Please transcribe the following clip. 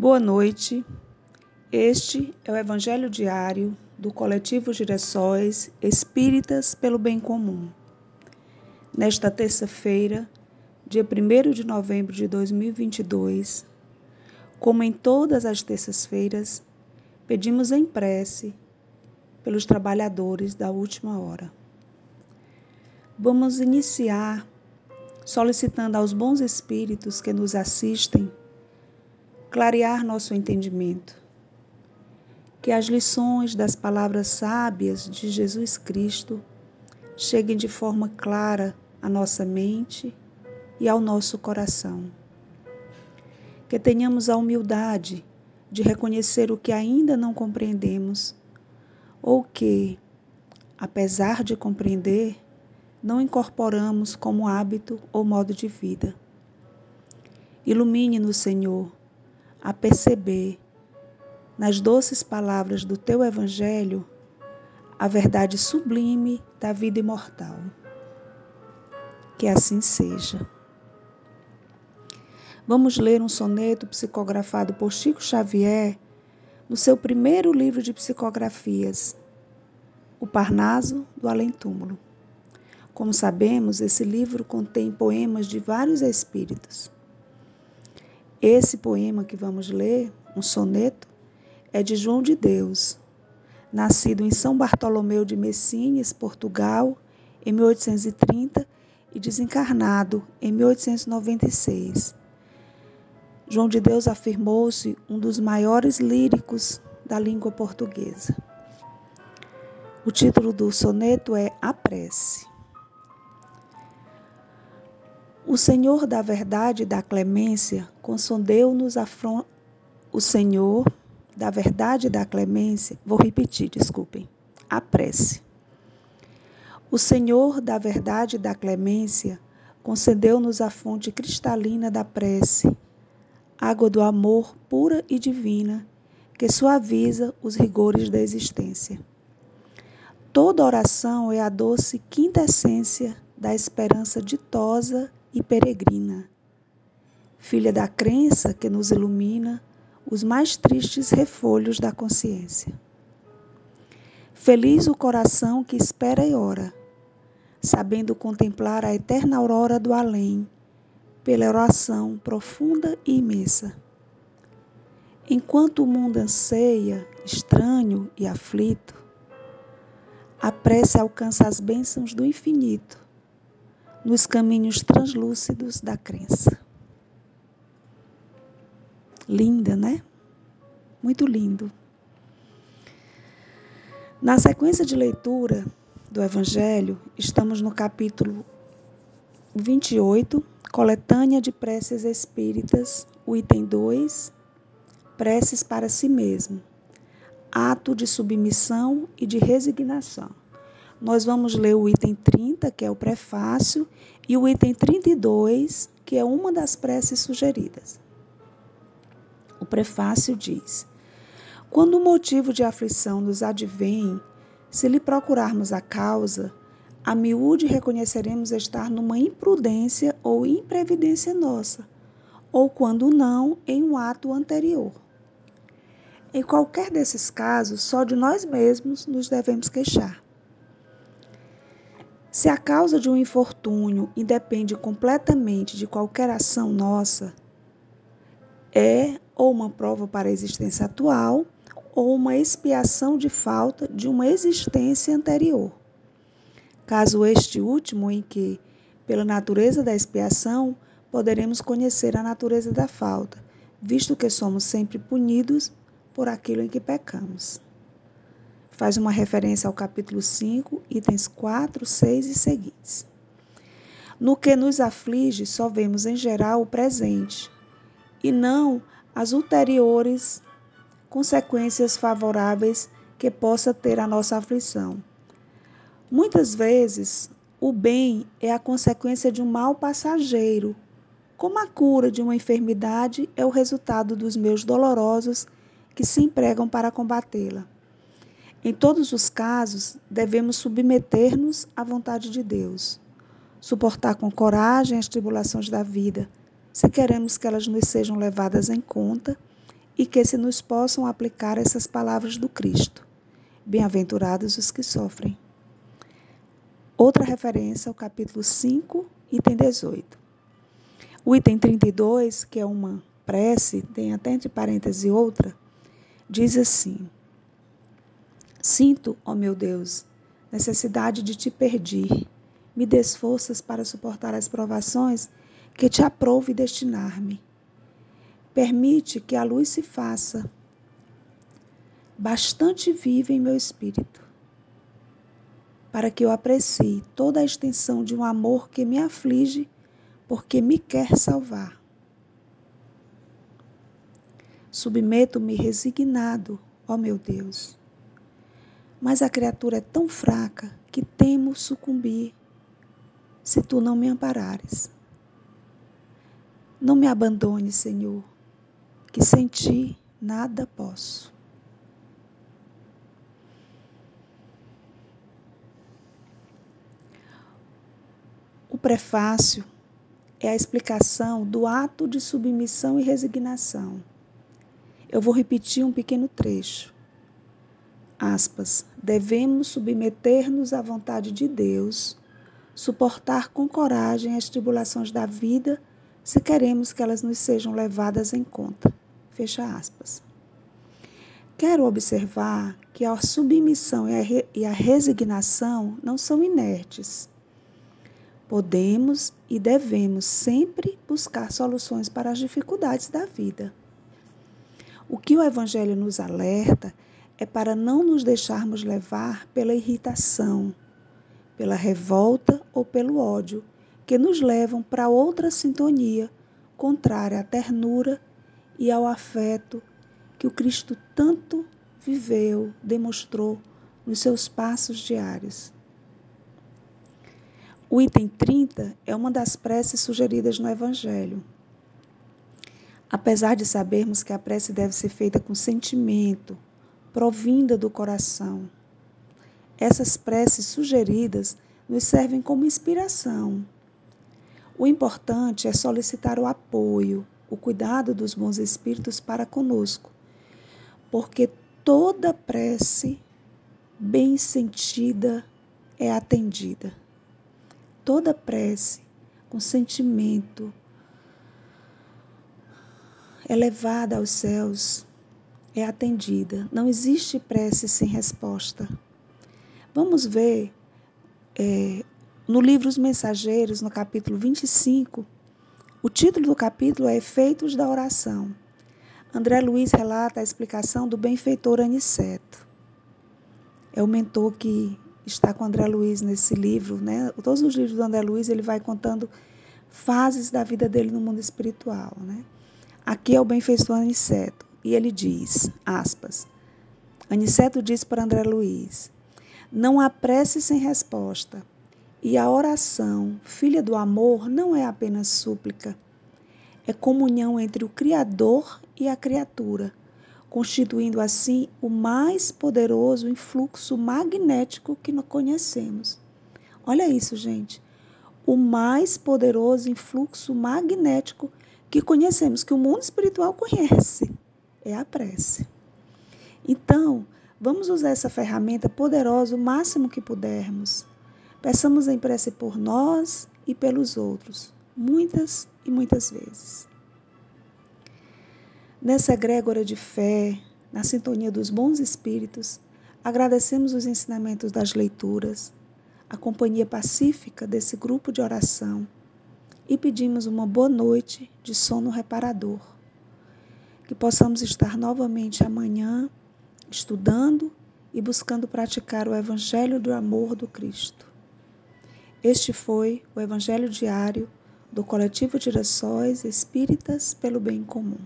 Boa noite. Este é o Evangelho diário do Coletivo Girassóis Espíritas pelo Bem Comum. Nesta terça-feira, dia 1 de novembro de 2022, como em todas as terças-feiras, pedimos em prece pelos trabalhadores da última hora. Vamos iniciar solicitando aos bons espíritos que nos assistem clarear nosso entendimento. Que as lições das palavras sábias de Jesus Cristo cheguem de forma clara à nossa mente e ao nosso coração. Que tenhamos a humildade de reconhecer o que ainda não compreendemos ou que, apesar de compreender, não incorporamos como hábito ou modo de vida. Ilumine-nos, Senhor, a perceber, nas doces palavras do teu Evangelho, a verdade sublime da vida imortal. Que assim seja. Vamos ler um soneto psicografado por Chico Xavier no seu primeiro livro de psicografias, O Parnaso do Além-Túmulo. Como sabemos, esse livro contém poemas de vários espíritos. Esse poema que vamos ler, um soneto, é de João de Deus, nascido em São Bartolomeu de Messines, Portugal, em 1830 e desencarnado em 1896. João de Deus afirmou-se um dos maiores líricos da língua portuguesa. O título do soneto é A Prece. O Senhor da verdade e da clemência concedeu-nos a fron... O Senhor da verdade e da clemência, vou repetir, desculpem, a prece. O Senhor da verdade e da clemência concedeu-nos a fonte cristalina da prece, água do amor pura e divina, que suaviza os rigores da existência. Toda oração é a doce quintessência da esperança ditosa e peregrina, filha da crença que nos ilumina os mais tristes refolhos da consciência. Feliz o coração que espera e ora, sabendo contemplar a eterna aurora do além, pela oração profunda e imensa. Enquanto o mundo anseia, estranho e aflito, a prece alcança as bênçãos do infinito nos caminhos translúcidos da crença. Linda, né? Muito lindo. Na sequência de leitura do Evangelho, estamos no capítulo 28, Coletânea de Preces Espíritas, o item 2, Preces para si mesmo, ato de submissão e de resignação. Nós vamos ler o item 30, que é o prefácio, e o item 32, que é uma das preces sugeridas. O prefácio diz: Quando o motivo de aflição nos advém, se lhe procurarmos a causa, a miúde reconheceremos estar numa imprudência ou imprevidência nossa, ou quando não, em um ato anterior. Em qualquer desses casos, só de nós mesmos nos devemos queixar. Se a causa de um infortúnio independe completamente de qualquer ação nossa, é ou uma prova para a existência atual ou uma expiação de falta de uma existência anterior. Caso este último, em que, pela natureza da expiação, poderemos conhecer a natureza da falta, visto que somos sempre punidos por aquilo em que pecamos faz uma referência ao capítulo 5, itens 4, 6 e seguintes. No que nos aflige, só vemos em geral o presente e não as ulteriores consequências favoráveis que possa ter a nossa aflição. Muitas vezes, o bem é a consequência de um mal passageiro, como a cura de uma enfermidade é o resultado dos meus dolorosos que se empregam para combatê-la. Em todos os casos, devemos submeter-nos à vontade de Deus, suportar com coragem as tribulações da vida, se queremos que elas nos sejam levadas em conta e que se nos possam aplicar essas palavras do Cristo. Bem-aventurados os que sofrem. Outra referência ao capítulo 5, item 18. O item 32, que é uma prece, tem até entre parênteses outra, diz assim: Sinto, ó meu Deus, necessidade de te perder. Me des forças para suportar as provações que te aprove destinar-me. Permite que a luz se faça bastante viva em meu espírito, para que eu aprecie toda a extensão de um amor que me aflige, porque me quer salvar. Submeto-me resignado, ó meu Deus. Mas a criatura é tão fraca que temo sucumbir se tu não me amparares. Não me abandone, Senhor, que sem ti nada posso. O prefácio é a explicação do ato de submissão e resignação. Eu vou repetir um pequeno trecho. Aspas. Devemos submeter-nos à vontade de Deus, suportar com coragem as tribulações da vida, se queremos que elas nos sejam levadas em conta. Fecha aspas. Quero observar que a submissão e a resignação não são inertes. Podemos e devemos sempre buscar soluções para as dificuldades da vida. O que o Evangelho nos alerta é para não nos deixarmos levar pela irritação, pela revolta ou pelo ódio, que nos levam para outra sintonia contrária à ternura e ao afeto que o Cristo tanto viveu, demonstrou nos seus passos diários. O item 30 é uma das preces sugeridas no Evangelho. Apesar de sabermos que a prece deve ser feita com sentimento, provinda do coração, essas preces sugeridas nos servem como inspiração. O importante é solicitar o apoio, o cuidado dos bons espíritos para conosco, porque toda prece bem sentida é atendida. Toda prece com sentimento elevada aos céus é atendida. Não existe prece sem resposta. Vamos ver é, no livro Os Mensageiros, no capítulo 25, o título do capítulo é Efeitos da Oração. André Luiz relata a explicação do benfeitor Aniceto. É o mentor que está com André Luiz nesse livro, né? Todos os livros do André Luiz ele vai contando fases da vida dele no mundo espiritual, né? Aqui é o benfeitor Aniceto e ele diz, aspas, Aniceto diz para André Luiz: Não há prece sem resposta. E a oração, filha do amor, não é apenas súplica. É comunhão entre o Criador e a criatura, constituindo assim o mais poderoso influxo magnético que conhecemos. Olha isso, gente. O mais poderoso influxo magnético que conhecemos, que o mundo espiritual conhece, é a prece. Então, vamos usar essa ferramenta poderosa o máximo que pudermos Peçamos em prece por nós e pelos outros, muitas e muitas vezes. Nessa egrégora de fé, na sintonia dos bons espíritos, agradecemos os ensinamentos das leituras, a companhia pacífica desse grupo de oração e pedimos uma boa noite de sono reparador. Que possamos estar novamente amanhã estudando e buscando praticar o Evangelho do amor do Cristo. Este foi o Evangelho diário do Coletivo Girassóis Espíritas pelo Bem Comum.